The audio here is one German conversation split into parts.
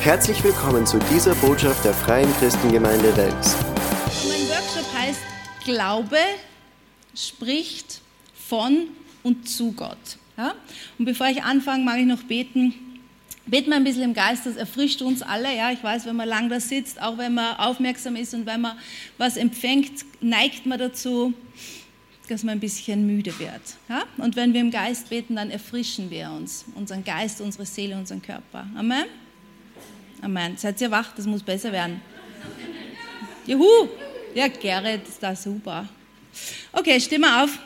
Herzlich willkommen zu dieser Botschaft der Freien Christengemeinde Wels. Mein Workshop heißt Glaube spricht von und zu Gott. Ja? Und bevor ich anfange, mag ich noch beten. Beten wir ein bisschen im Geist, das erfrischt uns alle. Ja, ich weiß, wenn man lang da sitzt, auch wenn man aufmerksam ist und wenn man was empfängt, neigt man dazu, dass man ein bisschen müde wird. Ja? Und wenn wir im Geist beten, dann erfrischen wir uns, unseren Geist, unsere Seele, unseren Körper. Amen. Amen. Seid ihr wach? Das muss besser werden. Juhu! Ja, Gerrit ist da super. Okay, stimme auf.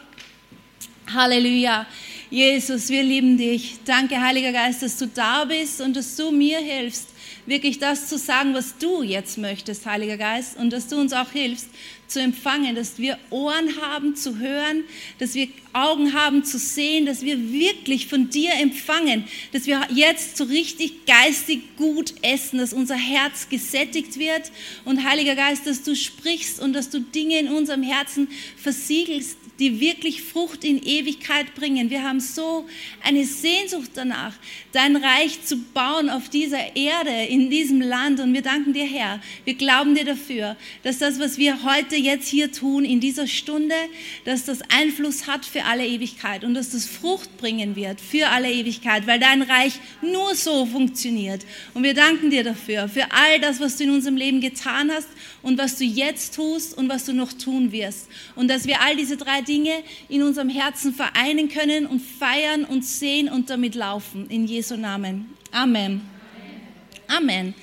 Halleluja. Jesus, wir lieben dich. Danke, Heiliger Geist, dass du da bist und dass du mir hilfst, wirklich das zu sagen, was du jetzt möchtest, Heiliger Geist, und dass du uns auch hilfst, zu empfangen, dass wir Ohren haben zu hören, dass wir Augen haben zu sehen, dass wir wirklich von dir empfangen, dass wir jetzt so richtig geistig gut essen, dass unser Herz gesättigt wird. Und Heiliger Geist, dass du sprichst und dass du Dinge in unserem Herzen versiegelst, die wirklich Frucht in Ewigkeit bringen. Wir haben so eine Sehnsucht danach, dein Reich zu bauen auf dieser Erde, in diesem Land. Und wir danken dir, Herr. Wir glauben dir dafür, dass das, was wir heute jetzt hier tun, in dieser Stunde, dass das Einfluss hat für alle Ewigkeit und dass das Frucht bringen wird für alle Ewigkeit, weil dein Reich nur so funktioniert. Und wir danken dir dafür, für all das, was du in unserem Leben getan hast und was du jetzt tust und was du noch tun wirst. Und dass wir all diese drei Dinge in unserem Herzen vereinen können und feiern und sehen und damit laufen. In Jesu Namen. Amen. Amen.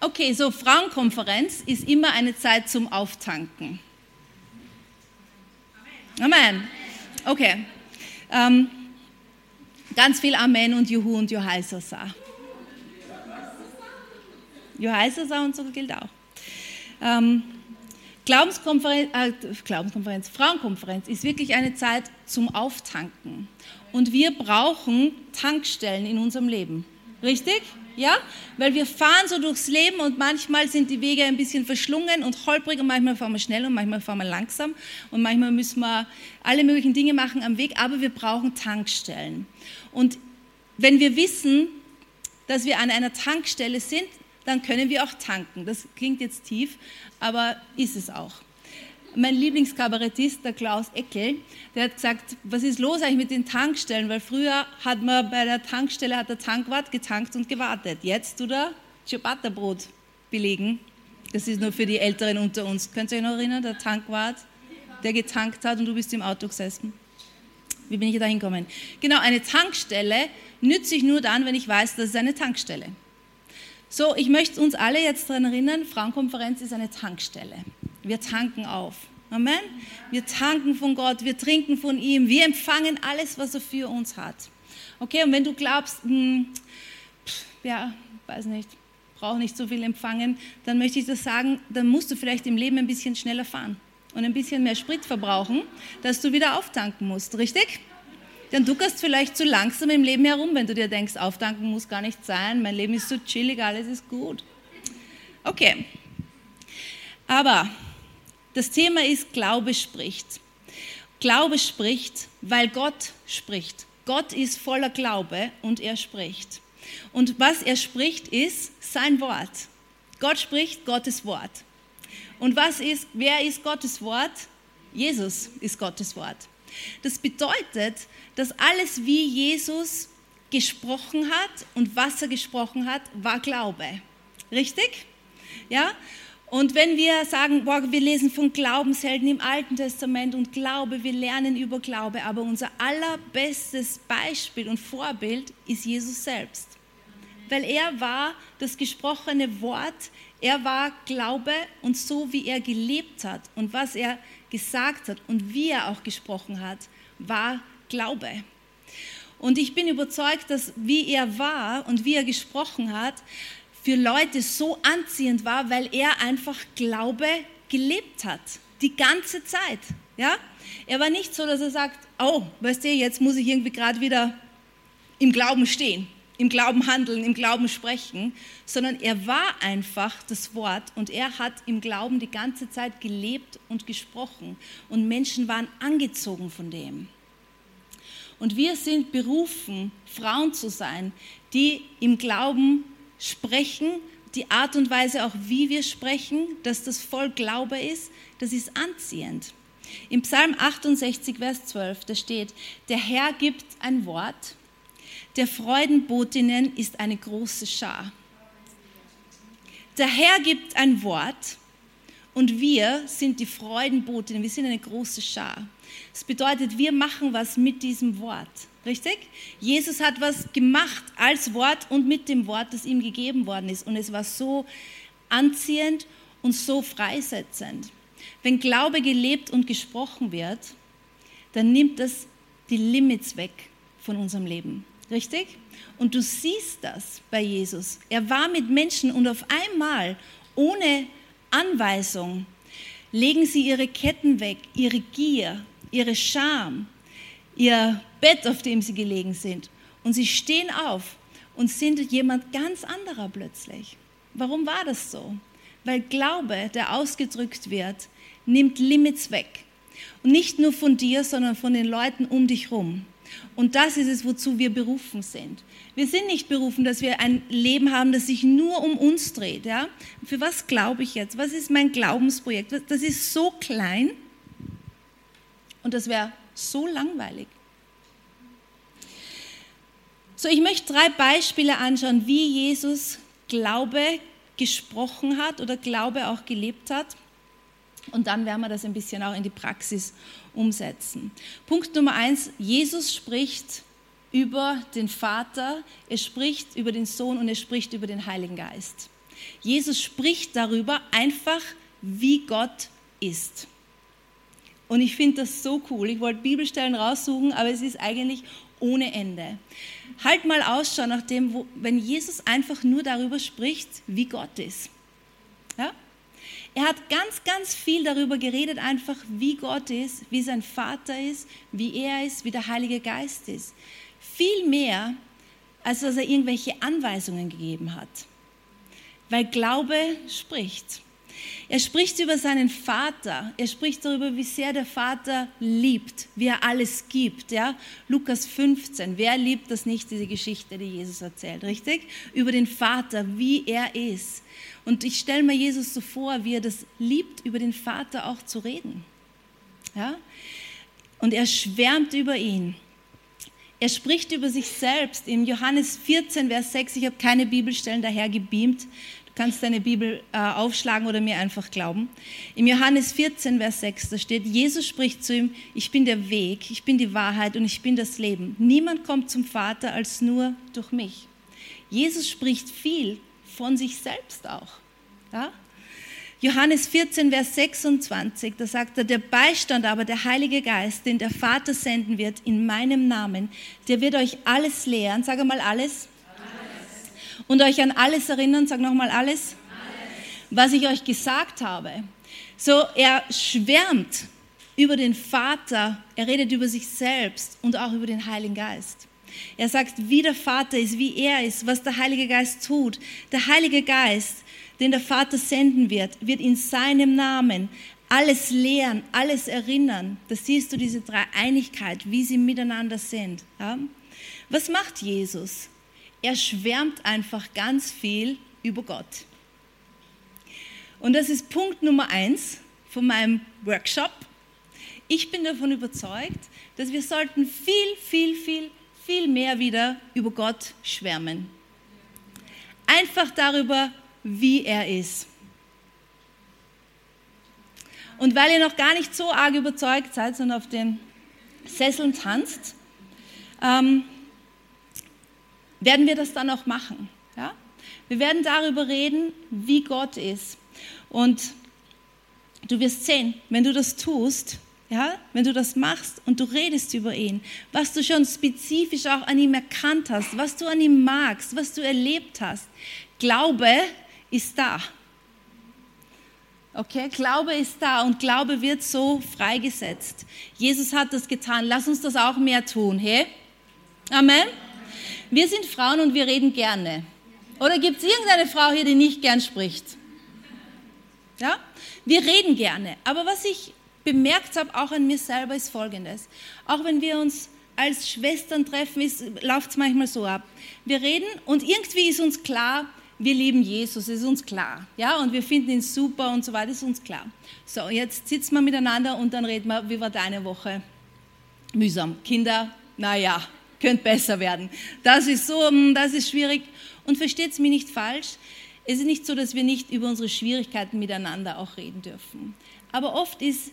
Okay, so Frauenkonferenz ist immer eine Zeit zum Auftanken. Amen. Okay. Ähm, ganz viel Amen und Juhu und Johaisasa. Johaisasa und so gilt auch. Ähm, Glaubenskonferenz, äh, Glaubenskonferenz, Frauenkonferenz ist wirklich eine Zeit zum Auftanken. Und wir brauchen Tankstellen in unserem Leben. Richtig? Ja? Weil wir fahren so durchs Leben und manchmal sind die Wege ein bisschen verschlungen und holprig und manchmal fahren wir schnell und manchmal fahren wir langsam und manchmal müssen wir alle möglichen Dinge machen am Weg, aber wir brauchen Tankstellen. Und wenn wir wissen, dass wir an einer Tankstelle sind, dann können wir auch tanken. Das klingt jetzt tief, aber ist es auch. Mein Lieblingskabarettist, der Klaus Eckel, der hat gesagt, was ist los eigentlich mit den Tankstellen? Weil früher hat man bei der Tankstelle, hat der Tankwart getankt und gewartet. Jetzt tut er Ciabatta-Brot belegen. Das ist nur für die Älteren unter uns. Könnt ihr euch noch erinnern, der Tankwart, der getankt hat und du bist im Auto gesessen? Wie bin ich da hingekommen? Genau, eine Tankstelle nütze ich nur dann, wenn ich weiß, dass es eine Tankstelle ist. So, ich möchte uns alle jetzt daran erinnern, Frauenkonferenz ist eine Tankstelle. Wir tanken auf. Amen. Wir tanken von Gott, wir trinken von ihm, wir empfangen alles, was er für uns hat. Okay, und wenn du glaubst, hm, ja, weiß nicht, brauche nicht so viel empfangen, dann möchte ich das sagen, dann musst du vielleicht im Leben ein bisschen schneller fahren und ein bisschen mehr Sprit verbrauchen, dass du wieder auftanken musst, richtig? Denn du gehst vielleicht zu langsam im Leben herum, wenn du dir denkst, auftanken muss gar nicht sein, mein Leben ist so chillig, alles ist gut. Okay. Aber das Thema ist, Glaube spricht. Glaube spricht, weil Gott spricht. Gott ist voller Glaube und er spricht. Und was er spricht, ist sein Wort. Gott spricht Gottes Wort. Und was ist, wer ist Gottes Wort? Jesus ist Gottes Wort. Das bedeutet, dass alles, wie Jesus gesprochen hat und was er gesprochen hat, war Glaube. Richtig? Ja? Und wenn wir sagen, boah, wir lesen von Glaubenshelden im Alten Testament und Glaube, wir lernen über Glaube, aber unser allerbestes Beispiel und Vorbild ist Jesus selbst. Weil er war das gesprochene Wort, er war Glaube und so wie er gelebt hat und was er gesagt hat und wie er auch gesprochen hat, war Glaube. Und ich bin überzeugt, dass wie er war und wie er gesprochen hat, für Leute so anziehend war, weil er einfach Glaube gelebt hat. Die ganze Zeit. Ja? Er war nicht so, dass er sagt, oh, weißt du, jetzt muss ich irgendwie gerade wieder im Glauben stehen im Glauben handeln, im Glauben sprechen, sondern er war einfach das Wort und er hat im Glauben die ganze Zeit gelebt und gesprochen und Menschen waren angezogen von dem. Und wir sind berufen, Frauen zu sein, die im Glauben sprechen, die Art und Weise auch, wie wir sprechen, dass das voll Glaube ist, das ist anziehend. Im Psalm 68, Vers 12, da steht, der Herr gibt ein Wort, der Freudenbotinnen ist eine große Schar. Der Herr gibt ein Wort und wir sind die Freudenbotinnen, wir sind eine große Schar. Das bedeutet, wir machen was mit diesem Wort. Richtig? Jesus hat was gemacht als Wort und mit dem Wort, das ihm gegeben worden ist. Und es war so anziehend und so freisetzend. Wenn Glaube gelebt und gesprochen wird, dann nimmt das die Limits weg von unserem Leben. Richtig? Und du siehst das bei Jesus. Er war mit Menschen und auf einmal, ohne Anweisung, legen sie ihre Ketten weg, ihre Gier, ihre Scham, ihr Bett, auf dem sie gelegen sind. Und sie stehen auf und sind jemand ganz anderer plötzlich. Warum war das so? Weil Glaube, der ausgedrückt wird, nimmt Limits weg. Und nicht nur von dir, sondern von den Leuten um dich herum. Und das ist es, wozu wir berufen sind. Wir sind nicht berufen, dass wir ein Leben haben, das sich nur um uns dreht. Ja? Für was glaube ich jetzt? Was ist mein Glaubensprojekt? Das ist so klein und das wäre so langweilig. So, ich möchte drei Beispiele anschauen, wie Jesus Glaube gesprochen hat oder Glaube auch gelebt hat. Und dann werden wir das ein bisschen auch in die Praxis umsetzen. Punkt Nummer eins, Jesus spricht über den Vater, er spricht über den Sohn und er spricht über den Heiligen Geist. Jesus spricht darüber einfach, wie Gott ist. Und ich finde das so cool. Ich wollte Bibelstellen raussuchen, aber es ist eigentlich ohne Ende. Halt mal Ausschau nach dem, wo, wenn Jesus einfach nur darüber spricht, wie Gott ist. Ja? Er hat ganz, ganz viel darüber geredet, einfach wie Gott ist, wie sein Vater ist, wie er ist, wie der Heilige Geist ist. Viel mehr, als dass er irgendwelche Anweisungen gegeben hat. Weil Glaube spricht. Er spricht über seinen Vater. Er spricht darüber, wie sehr der Vater liebt, wie er alles gibt. Ja? Lukas 15. Wer liebt das nicht, diese Geschichte, die Jesus erzählt, richtig? Über den Vater, wie er ist. Und ich stelle mir Jesus so vor, wie er das liebt, über den Vater auch zu reden. Ja? Und er schwärmt über ihn. Er spricht über sich selbst. Im Johannes 14, Vers 6, ich habe keine Bibelstellen daher gebeamt, kannst deine Bibel äh, aufschlagen oder mir einfach glauben. Im Johannes 14, Vers 6, da steht, Jesus spricht zu ihm, ich bin der Weg, ich bin die Wahrheit und ich bin das Leben. Niemand kommt zum Vater als nur durch mich. Jesus spricht viel von sich selbst auch. Ja? Johannes 14, Vers 26, da sagt er, der Beistand aber, der Heilige Geist, den der Vater senden wird in meinem Namen, der wird euch alles lehren, sage mal alles, und euch an alles erinnern, sag nochmal alles, alles, was ich euch gesagt habe. So, er schwärmt über den Vater, er redet über sich selbst und auch über den Heiligen Geist. Er sagt, wie der Vater ist, wie er ist, was der Heilige Geist tut. Der Heilige Geist, den der Vater senden wird, wird in seinem Namen alles lehren, alles erinnern. Da siehst du diese Dreieinigkeit, wie sie miteinander sind. Ja? Was macht Jesus? Er schwärmt einfach ganz viel über Gott. Und das ist Punkt Nummer eins von meinem Workshop. Ich bin davon überzeugt, dass wir sollten viel, viel, viel, viel mehr wieder über Gott schwärmen. Einfach darüber, wie er ist. Und weil ihr noch gar nicht so arg überzeugt seid und auf den Sesseln tanzt, ähm, werden wir das dann auch machen. Ja? Wir werden darüber reden, wie Gott ist. Und du wirst sehen, wenn du das tust, ja, wenn du das machst und du redest über ihn, was du schon spezifisch auch an ihm erkannt hast, was du an ihm magst, was du erlebt hast, Glaube ist da. Okay, Glaube ist da und Glaube wird so freigesetzt. Jesus hat das getan. Lass uns das auch mehr tun. Hey? Amen. Wir sind Frauen und wir reden gerne. Oder gibt es irgendeine Frau hier, die nicht gern spricht? Ja? Wir reden gerne. Aber was ich bemerkt habe, auch an mir selber, ist Folgendes. Auch wenn wir uns als Schwestern treffen, läuft es manchmal so ab. Wir reden und irgendwie ist uns klar, wir lieben Jesus, ist uns klar. Ja, und wir finden ihn super und so weiter, ist uns klar. So, jetzt sitzen wir miteinander und dann reden wir, wie war deine Woche? Mühsam. Kinder, naja, könnte besser werden. Das ist so, hm, das ist schwierig. Und versteht es mich nicht falsch, es ist nicht so, dass wir nicht über unsere Schwierigkeiten miteinander auch reden dürfen. Aber oft ist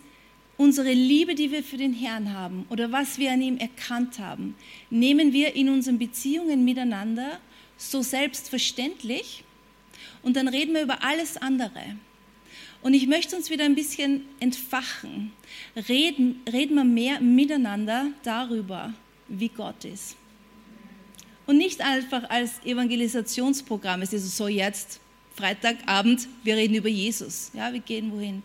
unsere Liebe, die wir für den Herrn haben oder was wir an ihm erkannt haben, nehmen wir in unseren Beziehungen miteinander so selbstverständlich und dann reden wir über alles andere. Und ich möchte uns wieder ein bisschen entfachen. Reden, reden wir mehr miteinander darüber, wie Gott ist. Und nicht einfach als Evangelisationsprogramm. Es ist so jetzt, Freitagabend, wir reden über Jesus. Ja, wir gehen wohin.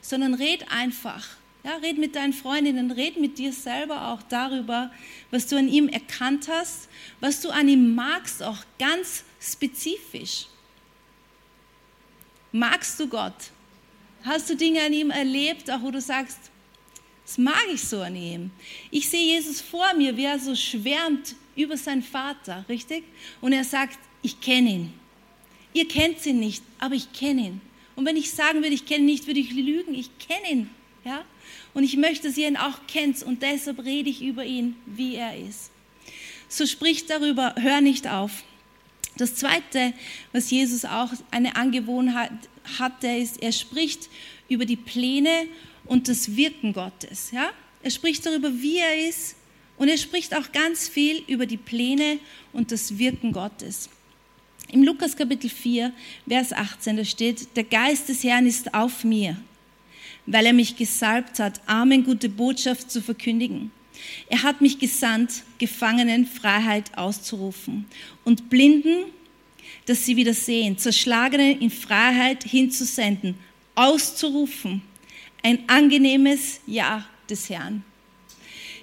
Sondern red einfach. Ja, red mit deinen Freundinnen, red mit dir selber auch darüber, was du an ihm erkannt hast, was du an ihm magst, auch ganz spezifisch. Magst du Gott? Hast du Dinge an ihm erlebt, auch wo du sagst, das mag ich so an ihm. Ich sehe Jesus vor mir, wie er so schwärmt über seinen Vater, richtig? Und er sagt, ich kenne ihn. Ihr kennt ihn nicht, aber ich kenne ihn. Und wenn ich sagen würde, ich kenne ihn nicht, würde ich lügen. Ich kenne ihn. Ja? Und ich möchte, dass ihr ihn auch kennt. Und deshalb rede ich über ihn, wie er ist. So spricht darüber, hör nicht auf. Das Zweite, was Jesus auch eine Angewohnheit hat, der ist, er spricht über die Pläne und das Wirken Gottes. Ja? Er spricht darüber, wie er ist und er spricht auch ganz viel über die Pläne und das Wirken Gottes. Im Lukas Kapitel 4, Vers 18, da steht, der Geist des Herrn ist auf mir, weil er mich gesalbt hat, Armen gute Botschaft zu verkündigen. Er hat mich gesandt, Gefangenen Freiheit auszurufen und Blinden, dass sie wieder sehen, Zerschlagenen in Freiheit hinzusenden, auszurufen. Ein angenehmes Ja des Herrn.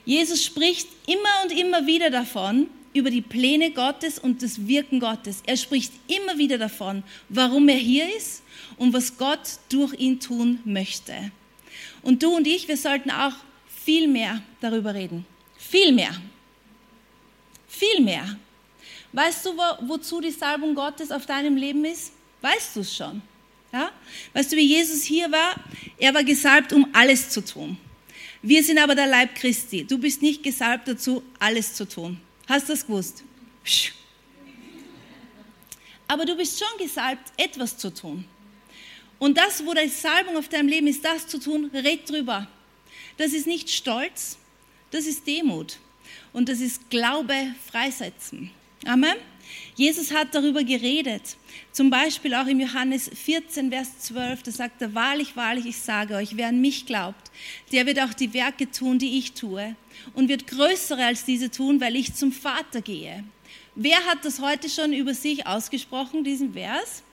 Jesus spricht immer und immer wieder davon, über die Pläne Gottes und das Wirken Gottes. Er spricht immer wieder davon, warum er hier ist und was Gott durch ihn tun möchte. Und du und ich, wir sollten auch viel mehr darüber reden. Viel mehr. Viel mehr. Weißt du, wo, wozu die Salbung Gottes auf deinem Leben ist? Weißt du es schon? Ja? Weißt du, wie Jesus hier war? Er war gesalbt, um alles zu tun. Wir sind aber der Leib Christi. Du bist nicht gesalbt dazu, alles zu tun. Hast du das gewusst? Aber du bist schon gesalbt, etwas zu tun. Und das, wo die Salbung auf deinem Leben ist, das zu tun, red drüber. Das ist nicht Stolz, das ist Demut. Und das ist Glaube freisetzen. Amen. Jesus hat darüber geredet. Zum Beispiel auch im Johannes 14, Vers 12, da sagt er, wahrlich, wahrlich, ich sage euch, wer an mich glaubt, der wird auch die Werke tun, die ich tue und wird größere als diese tun, weil ich zum Vater gehe. Wer hat das heute schon über sich ausgesprochen, diesen Vers?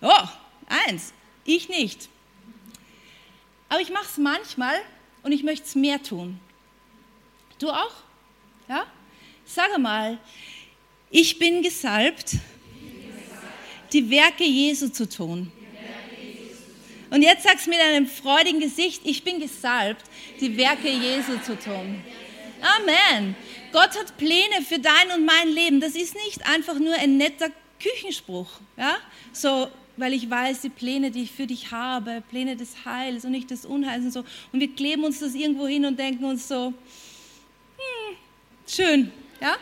Oh, eins, ich nicht. Aber ich mache es manchmal und ich möchte es mehr tun. Du auch? Ja? Sag mal, ich bin gesalbt, die Werke Jesu zu tun. Und jetzt sagst du mit einem freudigen Gesicht, ich bin gesalbt, die Werke Jesu zu tun. Amen. Gott hat Pläne für dein und mein Leben. Das ist nicht einfach nur ein netter Küchenspruch. Ja? So, weil ich weiß, die Pläne, die ich für dich habe, Pläne des Heils und nicht des Unheils und so. Und wir kleben uns das irgendwo hin und denken uns so, hm, schön, ja?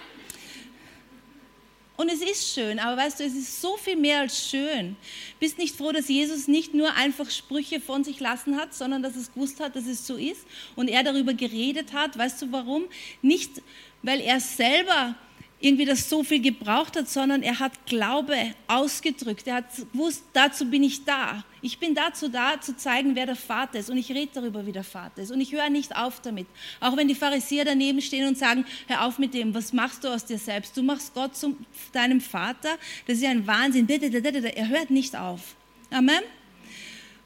Und es ist schön, aber weißt du, es ist so viel mehr als schön. Bist nicht froh, dass Jesus nicht nur einfach Sprüche von sich lassen hat, sondern dass es gewusst hat, dass es so ist und er darüber geredet hat. Weißt du warum? Nicht, weil er selber irgendwie das so viel gebraucht hat, sondern er hat Glaube ausgedrückt. Er hat gewusst, dazu bin ich da. Ich bin dazu da, zu zeigen, wer der Vater ist. Und ich rede darüber, wie der Vater ist. Und ich höre nicht auf damit. Auch wenn die Pharisäer daneben stehen und sagen, hör auf mit dem, was machst du aus dir selbst? Du machst Gott zu deinem Vater. Das ist ja ein Wahnsinn. Er hört nicht auf. Amen.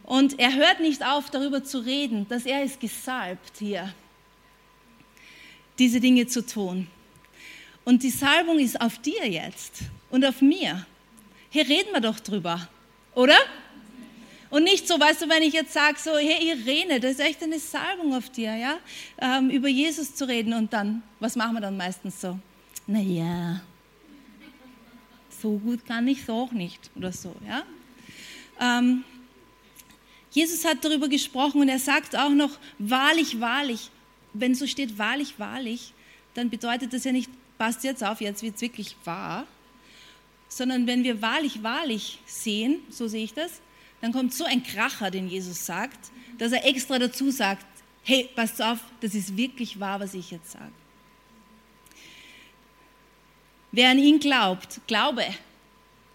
Und er hört nicht auf, darüber zu reden, dass er ist gesalbt hier, diese Dinge zu tun. Und die Salbung ist auf dir jetzt und auf mir. Hier reden wir doch drüber, oder? Und nicht so, weißt du, wenn ich jetzt sage, so, hey Irene, das ist echt eine Salbung auf dir, ja, ähm, über Jesus zu reden und dann, was machen wir dann meistens so? Naja, so gut kann ich es auch nicht oder so. Ja? Ähm, Jesus hat darüber gesprochen und er sagt auch noch, wahrlich, wahrlich. Wenn so steht, wahrlich, wahrlich, dann bedeutet das ja nicht, passt jetzt auf, jetzt wird es wirklich wahr, sondern wenn wir wahrlich, wahrlich sehen, so sehe ich das, dann kommt so ein Kracher, den Jesus sagt, dass er extra dazu sagt, hey, passt auf, das ist wirklich wahr, was ich jetzt sage. Wer an ihn glaubt, glaube.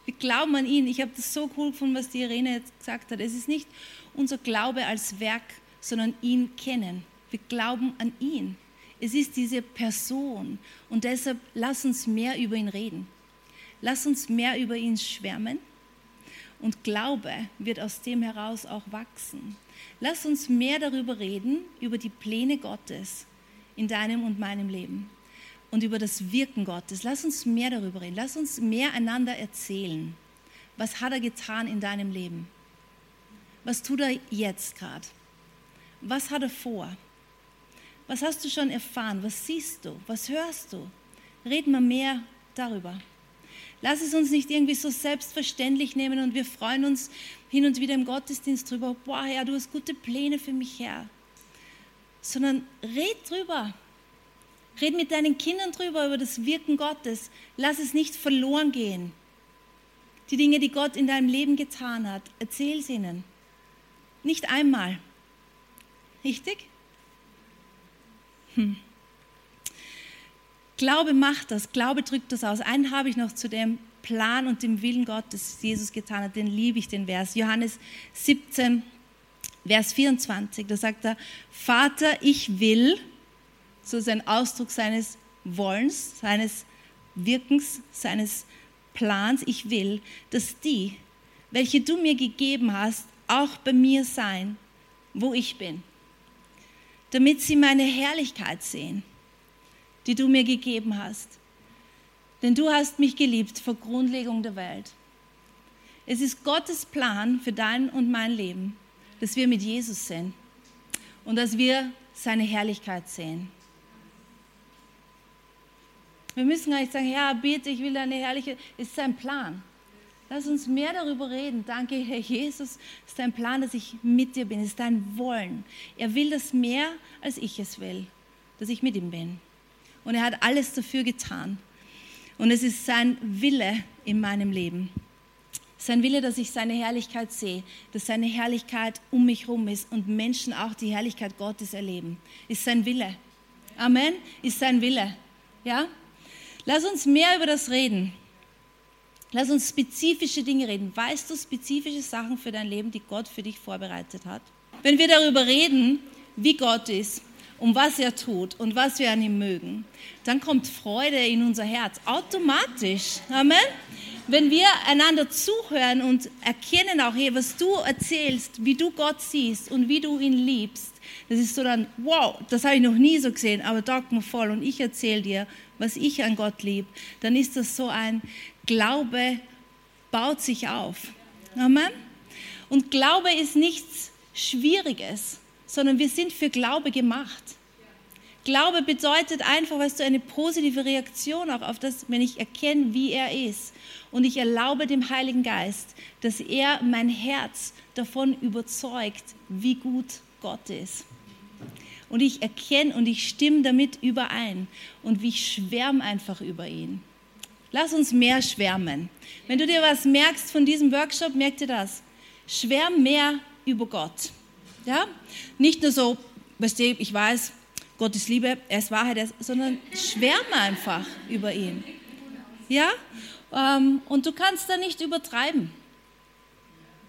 Wir glauben an ihn. Ich habe das so cool gefunden, was die Irene jetzt gesagt hat. Es ist nicht unser Glaube als Werk, sondern ihn kennen. Wir glauben an ihn. Es ist diese Person. Und deshalb lass uns mehr über ihn reden. Lass uns mehr über ihn schwärmen. Und Glaube wird aus dem heraus auch wachsen. Lass uns mehr darüber reden, über die Pläne Gottes in deinem und meinem Leben und über das Wirken Gottes. Lass uns mehr darüber reden. Lass uns mehr einander erzählen. Was hat er getan in deinem Leben? Was tut er jetzt gerade? Was hat er vor? Was hast du schon erfahren? Was siehst du? Was hörst du? Reden wir mehr darüber. Lass es uns nicht irgendwie so selbstverständlich nehmen und wir freuen uns hin und wieder im Gottesdienst drüber, boah, Herr, du hast gute Pläne für mich, Herr. Sondern red drüber. Red mit deinen Kindern drüber, über das Wirken Gottes. Lass es nicht verloren gehen. Die Dinge, die Gott in deinem Leben getan hat, erzähl sie ihnen. Nicht einmal. Richtig? Hm. Glaube macht das, Glaube drückt das aus. Einen habe ich noch zu dem Plan und dem Willen Gottes, Jesus getan hat, den liebe ich, den Vers. Johannes 17, Vers 24, da sagt er, Vater, ich will, so ist ein Ausdruck seines Wollens, seines Wirkens, seines Plans. Ich will, dass die, welche du mir gegeben hast, auch bei mir sein, wo ich bin, damit sie meine Herrlichkeit sehen, die du mir gegeben hast. Denn du hast mich geliebt vor Grundlegung der Welt. Es ist Gottes Plan für dein und mein Leben, dass wir mit Jesus sind und dass wir seine Herrlichkeit sehen. Wir müssen gar nicht sagen, ja, bitte, ich will deine herrliche, es ist sein Plan. Lass uns mehr darüber reden. Danke, Herr Jesus, es ist dein Plan, dass ich mit dir bin, ist dein Wollen. Er will das mehr, als ich es will, dass ich mit ihm bin. Und er hat alles dafür getan. Und es ist sein Wille in meinem Leben. Sein Wille, dass ich seine Herrlichkeit sehe, dass seine Herrlichkeit um mich herum ist und Menschen auch die Herrlichkeit Gottes erleben. Ist sein Wille. Amen. Ist sein Wille. Ja? Lass uns mehr über das reden. Lass uns spezifische Dinge reden. Weißt du spezifische Sachen für dein Leben, die Gott für dich vorbereitet hat? Wenn wir darüber reden, wie Gott ist, um was er tut und was wir an ihm mögen, dann kommt Freude in unser Herz automatisch. Amen. Wenn wir einander zuhören und erkennen auch, hey, was du erzählst, wie du Gott siehst und wie du ihn liebst, das ist so dann, wow, das habe ich noch nie so gesehen, aber dogmenvoll und ich erzähle dir, was ich an Gott liebe, dann ist das so ein Glaube baut sich auf. Amen. Und Glaube ist nichts Schwieriges, sondern wir sind für Glaube gemacht. Glaube bedeutet einfach, weißt du, eine positive Reaktion auch auf das, wenn ich erkenne, wie er ist. Und ich erlaube dem Heiligen Geist, dass er mein Herz davon überzeugt, wie gut Gott ist und ich erkenne und ich stimme damit überein und ich schwärme einfach über ihn. Lass uns mehr schwärmen. Wenn du dir was merkst von diesem Workshop, merk dir das. Schwärm mehr über Gott. Ja? Nicht nur so, weißt du, ich weiß, Gott ist Liebe, er ist Wahrheit, sondern schwärme einfach über ihn. Ja? Ähm, und du kannst da nicht übertreiben.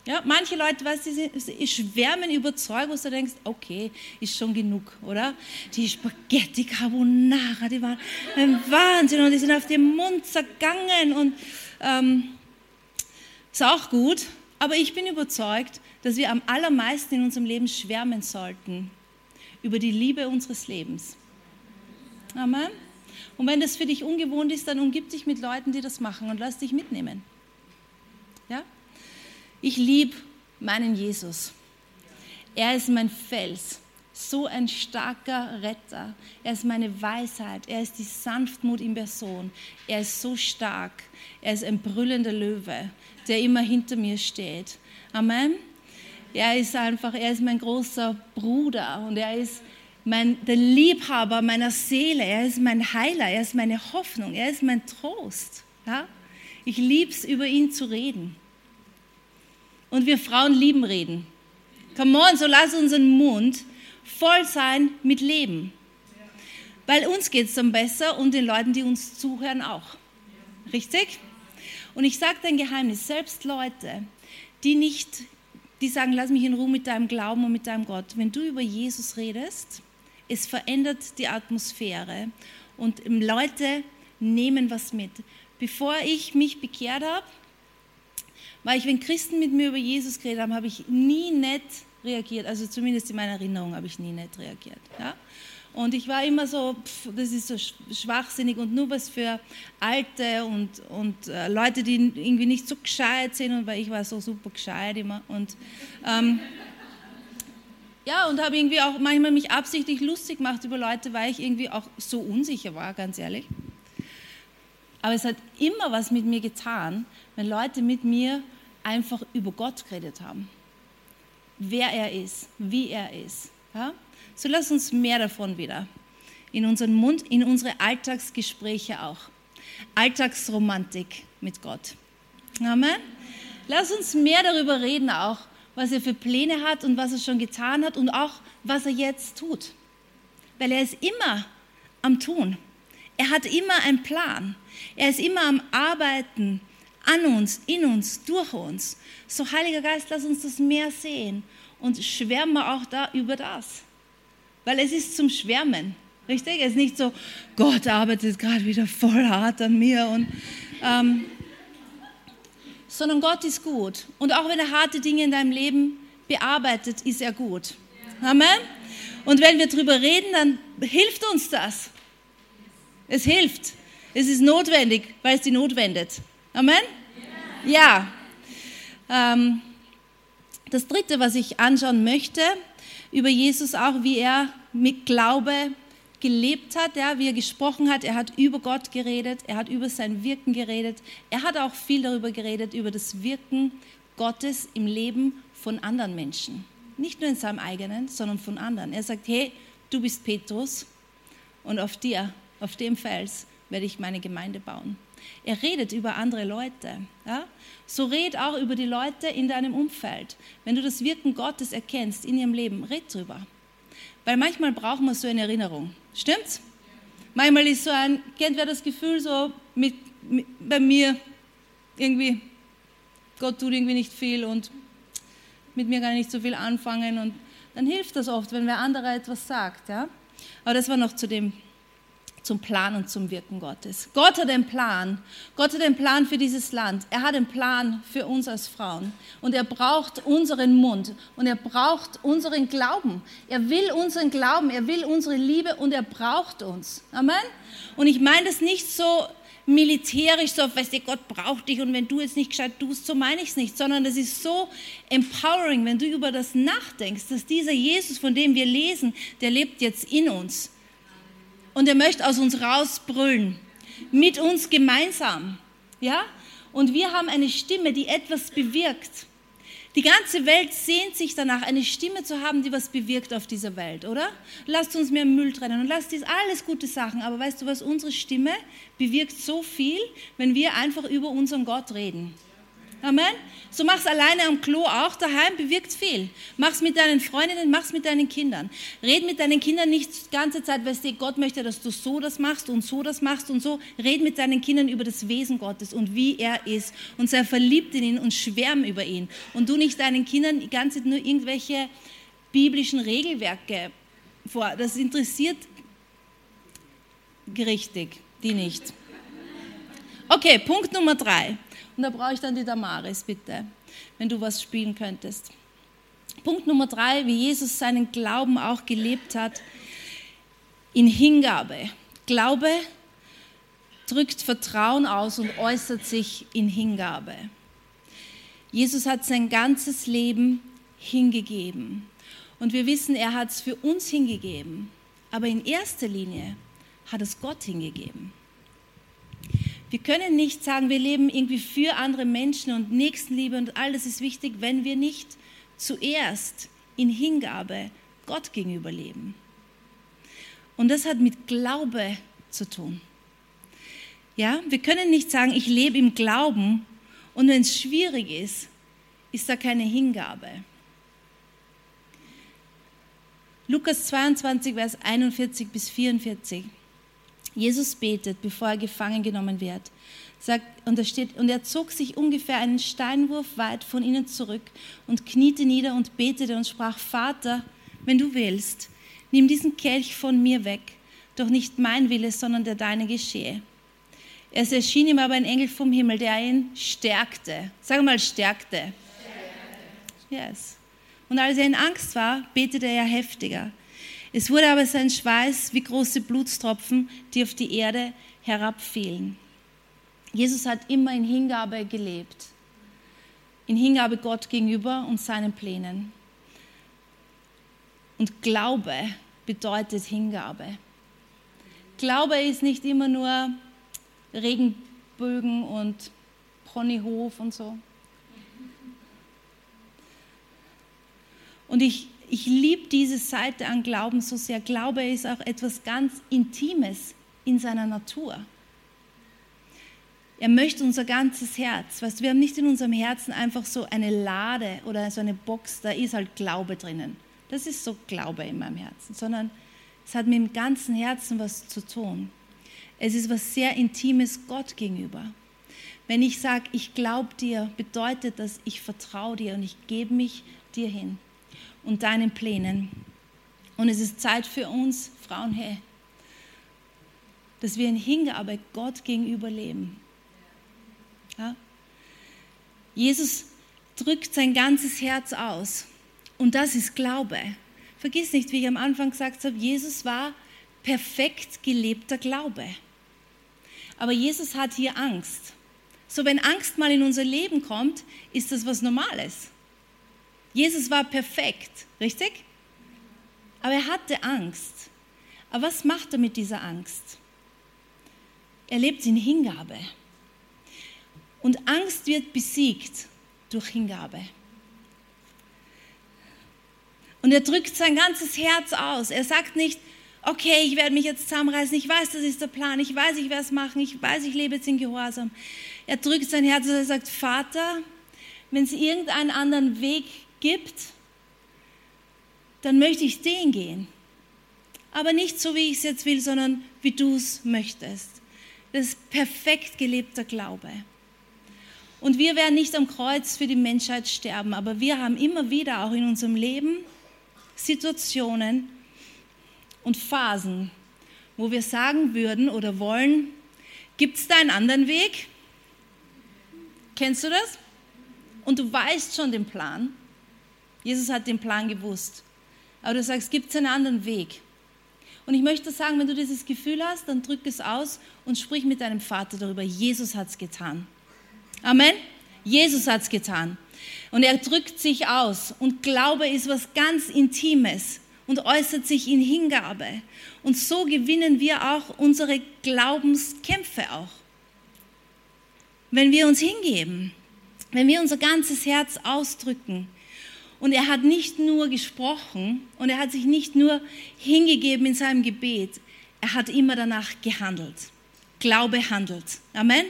Ja, manche Leute, weißt du, schwärmen überzeugt, wo du denkst, okay, ist schon genug, oder? Die Spaghetti Carbonara, die waren ein Wahnsinn und die sind auf dem Mund zergangen und ähm, ist auch gut. Aber ich bin überzeugt, dass wir am allermeisten in unserem Leben schwärmen sollten über die Liebe unseres Lebens. Amen. Und wenn das für dich ungewohnt ist, dann umgib dich mit Leuten, die das machen und lass dich mitnehmen. Ja? Ich liebe meinen Jesus. Er ist mein Fels. so ein starker Retter. Er ist meine Weisheit. Er ist die Sanftmut in Person. Er ist so stark. Er ist ein brüllender Löwe, der immer hinter mir steht. Amen. Er ist einfach, er ist mein großer Bruder und er ist mein, der Liebhaber meiner Seele. Er ist mein Heiler. Er ist meine Hoffnung. Er ist mein Trost. Ja? Ich liebe es, über ihn zu reden. Und wir Frauen lieben reden. Come on, so lass unseren Mund voll sein mit Leben. Weil uns geht es dann besser und den Leuten, die uns zuhören, auch. Richtig? Und ich sage dein Geheimnis, selbst Leute, die nicht, die sagen, lass mich in Ruhe mit deinem Glauben und mit deinem Gott. Wenn du über Jesus redest, es verändert die Atmosphäre und Leute nehmen was mit. Bevor ich mich bekehrt habe, war ich, wenn Christen mit mir über Jesus geredet haben, habe ich nie nett reagiert. Also zumindest in meiner Erinnerung habe ich nie nett reagiert. Ja? Und ich war immer so, pff, das ist so schwachsinnig und nur was für Alte und, und äh, Leute, die irgendwie nicht so gescheit sind, und weil ich war so super gescheit immer. Und ähm, ja, und habe irgendwie auch manchmal mich absichtlich lustig gemacht über Leute, weil ich irgendwie auch so unsicher war, ganz ehrlich. Aber es hat immer was mit mir getan, wenn Leute mit mir einfach über Gott geredet haben. Wer er ist, wie er ist. Ja? So lass uns mehr davon wieder in unseren Mund, in unsere Alltagsgespräche auch. Alltagsromantik mit Gott. Amen. Lass uns mehr darüber reden auch, was er für Pläne hat und was er schon getan hat und auch was er jetzt tut. Weil er ist immer am Tun. Er hat immer einen Plan. Er ist immer am Arbeiten an uns, in uns, durch uns. So, Heiliger Geist, lass uns das mehr sehen und schwärmen wir auch da über das. Weil es ist zum Schwärmen, richtig? Es ist nicht so, Gott arbeitet gerade wieder voll hart an mir und ähm, sondern Gott ist gut. Und auch wenn er harte Dinge in deinem Leben bearbeitet, ist er gut. Amen. Und wenn wir darüber reden, dann hilft uns das. Es hilft. Es ist notwendig, weil es die Not wendet. Amen? Ja. Ähm, das Dritte, was ich anschauen möchte, über Jesus auch, wie er mit Glaube gelebt hat, ja, wie er gesprochen hat. Er hat über Gott geredet, er hat über sein Wirken geredet. Er hat auch viel darüber geredet, über das Wirken Gottes im Leben von anderen Menschen. Nicht nur in seinem eigenen, sondern von anderen. Er sagt, hey, du bist Petrus und auf dir auf dem Fels werde ich meine Gemeinde bauen. Er redet über andere Leute. Ja? So red auch über die Leute in deinem Umfeld. Wenn du das Wirken Gottes erkennst in ihrem Leben, red drüber. Weil manchmal braucht man so eine Erinnerung. Stimmt's? Manchmal ist so ein, kennt wer das Gefühl so mit, mit, bei mir irgendwie, Gott tut irgendwie nicht viel und mit mir kann ich nicht so viel anfangen und dann hilft das oft, wenn wer anderer etwas sagt. Ja? Aber das war noch zu dem zum Plan und zum Wirken Gottes. Gott hat einen Plan. Gott hat einen Plan für dieses Land. Er hat einen Plan für uns als Frauen. Und er braucht unseren Mund und er braucht unseren Glauben. Er will unseren Glauben, er will unsere Liebe und er braucht uns. Amen. Und ich meine das nicht so militärisch, so, weißt du, Gott braucht dich und wenn du jetzt nicht gescheit tust, so meine ich es nicht, sondern das ist so empowering, wenn du über das nachdenkst, dass dieser Jesus, von dem wir lesen, der lebt jetzt in uns und er möchte aus uns rausbrüllen. Mit uns gemeinsam. Ja? Und wir haben eine Stimme, die etwas bewirkt. Die ganze Welt sehnt sich danach, eine Stimme zu haben, die was bewirkt auf dieser Welt, oder? Lasst uns mehr Müll trennen und lasst dies alles gute Sachen. Aber weißt du was? Unsere Stimme bewirkt so viel, wenn wir einfach über unseren Gott reden. Amen. So mach's alleine am Klo auch, daheim bewirkt viel. Mach's mit deinen Freundinnen, mach's mit deinen Kindern. Red mit deinen Kindern nicht die ganze Zeit, weißt du, Gott möchte, dass du so das machst und so das machst und so. Red mit deinen Kindern über das Wesen Gottes und wie er ist und sei verliebt in ihn und schwärm über ihn. Und du nicht deinen Kindern die ganze Zeit nur irgendwelche biblischen Regelwerke vor. Das interessiert richtig die nicht. Okay, Punkt Nummer drei. Und da brauche ich dann die Damaris, bitte, wenn du was spielen könntest. Punkt Nummer drei, wie Jesus seinen Glauben auch gelebt hat, in Hingabe. Glaube drückt Vertrauen aus und äußert sich in Hingabe. Jesus hat sein ganzes Leben hingegeben. Und wir wissen, er hat es für uns hingegeben. Aber in erster Linie hat es Gott hingegeben. Wir können nicht sagen, wir leben irgendwie für andere Menschen und Nächstenliebe und all das ist wichtig, wenn wir nicht zuerst in Hingabe Gott gegenüber leben. Und das hat mit Glaube zu tun. Ja, wir können nicht sagen, ich lebe im Glauben und wenn es schwierig ist, ist da keine Hingabe. Lukas 22, Vers 41 bis 44. Jesus betet, bevor er gefangen genommen wird. Sagt, und, da steht, und er zog sich ungefähr einen Steinwurf weit von ihnen zurück und kniete nieder und betete und sprach, Vater, wenn du willst, nimm diesen Kelch von mir weg, doch nicht mein Wille, sondern der deine geschehe. Es erschien ihm aber ein Engel vom Himmel, der ihn stärkte. Sag mal, stärkte. Yes. Und als er in Angst war, betete er heftiger. Es wurde aber sein Schweiß wie große Blutstropfen, die auf die Erde herabfielen. Jesus hat immer in Hingabe gelebt. In Hingabe Gott gegenüber und seinen Plänen. Und Glaube bedeutet Hingabe. Glaube ist nicht immer nur Regenbögen und Ponyhof und so. Und ich, ich liebe diese Seite an Glauben so sehr. Glaube ist auch etwas ganz Intimes in seiner Natur. Er möchte unser ganzes Herz. Weißt, wir haben nicht in unserem Herzen einfach so eine Lade oder so eine Box, da ist halt Glaube drinnen. Das ist so Glaube in meinem Herzen, sondern es hat mit dem ganzen Herzen was zu tun. Es ist was sehr Intimes Gott gegenüber. Wenn ich sage, ich glaube dir, bedeutet das, ich vertraue dir und ich gebe mich dir hin und deinen Plänen. Und es ist Zeit für uns, Frauen, hey, dass wir in Hingabe Gott gegenüber leben. Ja? Jesus drückt sein ganzes Herz aus. Und das ist Glaube. Vergiss nicht, wie ich am Anfang gesagt habe, Jesus war perfekt gelebter Glaube. Aber Jesus hat hier Angst. So, wenn Angst mal in unser Leben kommt, ist das was Normales. Jesus war perfekt, richtig? Aber er hatte Angst. Aber was macht er mit dieser Angst? Er lebt in Hingabe. Und Angst wird besiegt durch Hingabe. Und er drückt sein ganzes Herz aus. Er sagt nicht, okay, ich werde mich jetzt zusammenreißen, ich weiß, das ist der Plan, ich weiß, ich werde es machen, ich weiß, ich lebe jetzt in Gehorsam. Er drückt sein Herz und er sagt, Vater, wenn es irgendeinen anderen Weg gibt, dann möchte ich den gehen. Aber nicht so, wie ich es jetzt will, sondern wie du es möchtest. Das ist perfekt gelebter Glaube. Und wir werden nicht am Kreuz für die Menschheit sterben, aber wir haben immer wieder auch in unserem Leben Situationen, und Phasen, wo wir sagen würden oder wollen, gibt es da einen anderen Weg? Kennst du das? Und du weißt schon den Plan. Jesus hat den Plan gewusst. Aber du sagst, gibt es einen anderen Weg? Und ich möchte sagen, wenn du dieses Gefühl hast, dann drück es aus und sprich mit deinem Vater darüber. Jesus hat es getan. Amen. Jesus hat es getan. Und er drückt sich aus. Und Glaube ist was ganz Intimes und äußert sich in Hingabe. Und so gewinnen wir auch unsere Glaubenskämpfe auch. Wenn wir uns hingeben, wenn wir unser ganzes Herz ausdrücken. Und er hat nicht nur gesprochen und er hat sich nicht nur hingegeben in seinem Gebet, er hat immer danach gehandelt. Glaube handelt. Amen.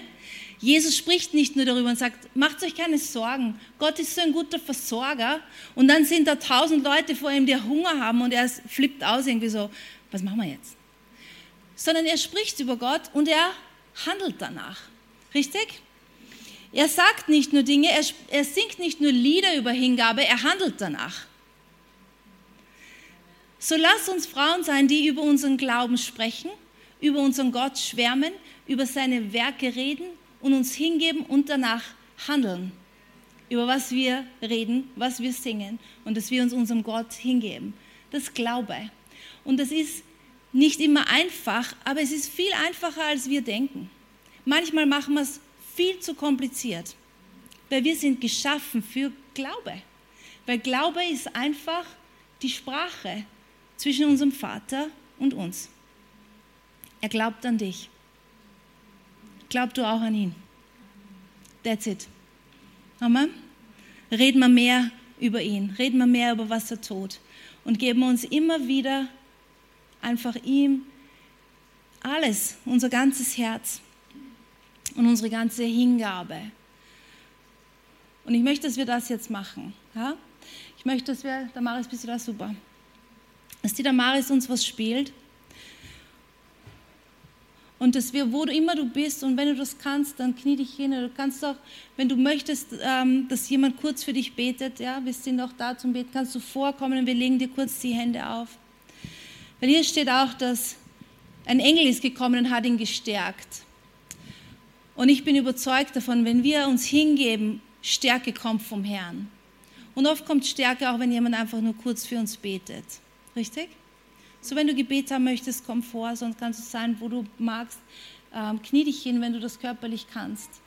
Jesus spricht nicht nur darüber und sagt, macht euch keine Sorgen, Gott ist so ein guter Versorger und dann sind da tausend Leute vor ihm, die Hunger haben und er flippt aus irgendwie so, was machen wir jetzt? Sondern er spricht über Gott und er handelt danach. Richtig? Er sagt nicht nur Dinge, er, er singt nicht nur Lieder über Hingabe, er handelt danach. So lass uns Frauen sein, die über unseren Glauben sprechen, über unseren Gott schwärmen, über seine Werke reden und uns hingeben und danach handeln. Über was wir reden, was wir singen und dass wir uns unserem Gott hingeben. Das Glaube. Und das ist nicht immer einfach, aber es ist viel einfacher, als wir denken. Manchmal machen wir es viel zu kompliziert, weil wir sind geschaffen für Glaube. Weil Glaube ist einfach die Sprache zwischen unserem Vater und uns. Er glaubt an dich. Glaub du auch an ihn. That's it. Amen. Reden wir mehr über ihn. Reden wir mehr über was er tut. Und geben uns immer wieder einfach ihm alles, unser ganzes Herz und unsere ganze Hingabe. Und ich möchte, dass wir das jetzt machen. Ja? Ich möchte, dass wir, Damaris, bist du da? Super. Dass die Damaris uns was spielt. Und dass wir, wo du immer du bist und wenn du das kannst, dann knie dich hin. Du kannst auch, wenn du möchtest, ähm, dass jemand kurz für dich betet, ja, wir sind auch da zum Beten, kannst du vorkommen und wir legen dir kurz die Hände auf. Weil hier steht auch, dass ein Engel ist gekommen und hat ihn gestärkt. Und ich bin überzeugt davon, wenn wir uns hingeben, Stärke kommt vom Herrn. Und oft kommt Stärke auch, wenn jemand einfach nur kurz für uns betet. Richtig? So, wenn du Gebet haben möchtest, komm vor, sonst kannst du sein, wo du magst. Ähm, knie dich hin, wenn du das körperlich kannst.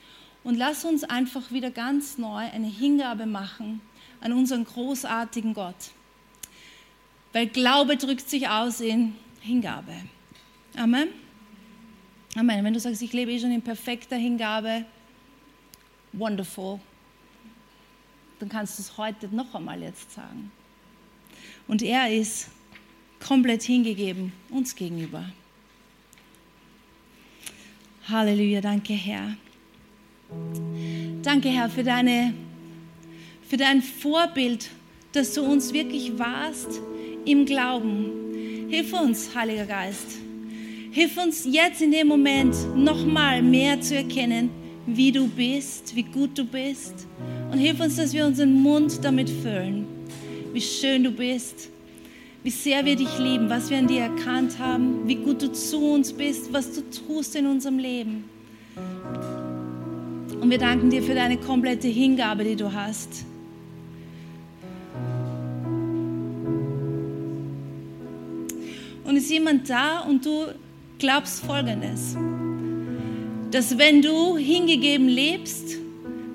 Und lass uns einfach wieder ganz neu eine Hingabe machen an unseren großartigen Gott. Weil Glaube drückt sich aus in Hingabe. Amen. Amen. Wenn du sagst, ich lebe eh schon in perfekter Hingabe, wonderful, dann kannst du es heute noch einmal jetzt sagen. Und er ist komplett hingegeben uns gegenüber. Halleluja, danke Herr. Danke Herr für, deine, für dein Vorbild, dass du uns wirklich warst im Glauben. Hilf uns, Heiliger Geist. Hilf uns jetzt in dem Moment nochmal mehr zu erkennen, wie du bist, wie gut du bist. Und hilf uns, dass wir unseren Mund damit füllen, wie schön du bist wie sehr wir dich lieben, was wir an dir erkannt haben, wie gut du zu uns bist, was du tust in unserem Leben. Und wir danken dir für deine komplette Hingabe, die du hast. Und ist jemand da und du glaubst Folgendes, dass wenn du hingegeben lebst,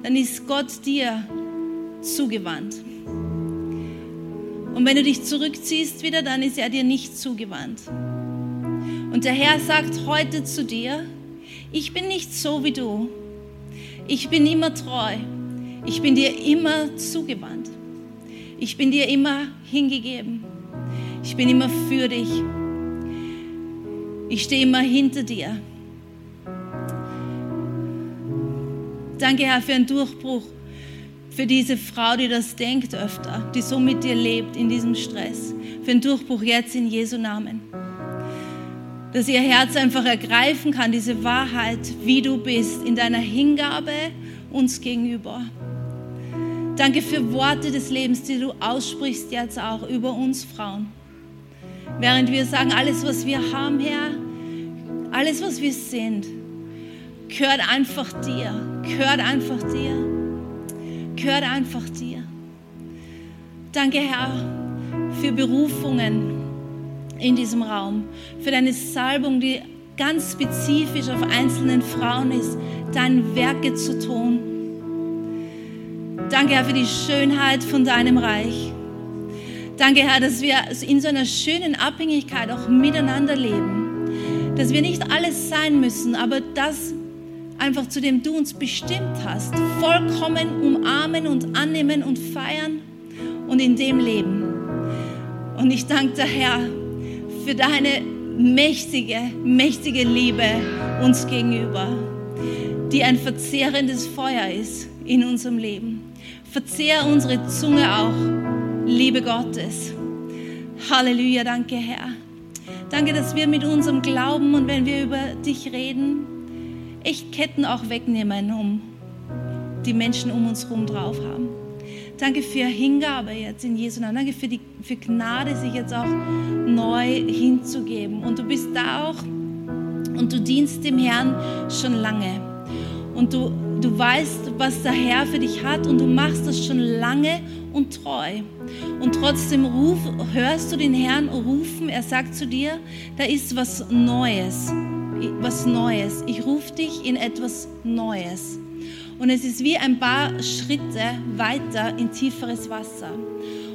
dann ist Gott dir zugewandt. Und wenn du dich zurückziehst wieder, dann ist er dir nicht zugewandt. Und der Herr sagt heute zu dir, ich bin nicht so wie du. Ich bin immer treu. Ich bin dir immer zugewandt. Ich bin dir immer hingegeben. Ich bin immer für dich. Ich stehe immer hinter dir. Danke, Herr, für einen Durchbruch für diese Frau, die das denkt öfter, die so mit dir lebt in diesem Stress. Für einen Durchbruch jetzt in Jesu Namen. Dass ihr Herz einfach ergreifen kann, diese Wahrheit, wie du bist, in deiner Hingabe uns gegenüber. Danke für Worte des Lebens, die du aussprichst jetzt auch über uns Frauen. Während wir sagen, alles, was wir haben, Herr, alles, was wir sind, gehört einfach dir, gehört einfach dir gehört einfach dir. Danke, Herr, für Berufungen in diesem Raum, für deine Salbung, die ganz spezifisch auf einzelnen Frauen ist, deine Werke zu tun. Danke, Herr, für die Schönheit von deinem Reich. Danke, Herr, dass wir in so einer schönen Abhängigkeit auch miteinander leben. Dass wir nicht alles sein müssen, aber das einfach zu dem du uns bestimmt hast, vollkommen umarmen und annehmen und feiern und in dem leben. Und ich danke dir, Herr, für deine mächtige, mächtige Liebe uns gegenüber, die ein verzehrendes Feuer ist in unserem Leben. Verzehr unsere Zunge auch, Liebe Gottes. Halleluja, danke Herr. Danke, dass wir mit unserem Glauben und wenn wir über dich reden, echt Ketten auch wegnehmen, um die Menschen um uns herum drauf haben. Danke für Hingabe jetzt in Jesu Namen. Danke für die für Gnade, sich jetzt auch neu hinzugeben. Und du bist da auch und du dienst dem Herrn schon lange. Und du, du weißt, was der Herr für dich hat und du machst das schon lange und treu. Und trotzdem ruf, hörst du den Herrn rufen. Er sagt zu dir, da ist was Neues was Neues. Ich rufe dich in etwas Neues. Und es ist wie ein paar Schritte weiter in tieferes Wasser.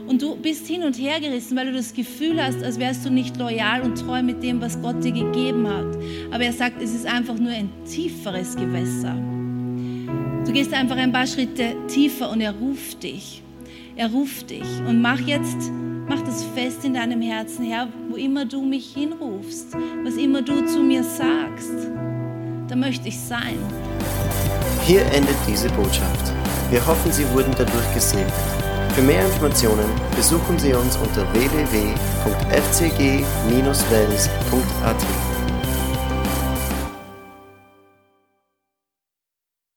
und du bist hin und her gerissen, weil du das Gefühl hast, als wärst du nicht loyal und treu mit dem, was Gott dir gegeben hat. Aber er sagt, es ist einfach nur ein tieferes Gewässer. Du gehst einfach ein paar Schritte tiefer und er ruft dich. Er ruft dich und mach jetzt, mach das fest in deinem Herzen, Herr, wo immer du mich hinrufst, was immer du zu mir sagst, da möchte ich sein. Hier endet diese Botschaft. Wir hoffen, Sie wurden dadurch gesegnet. Für mehr Informationen besuchen Sie uns unter www.fcg-wels.at.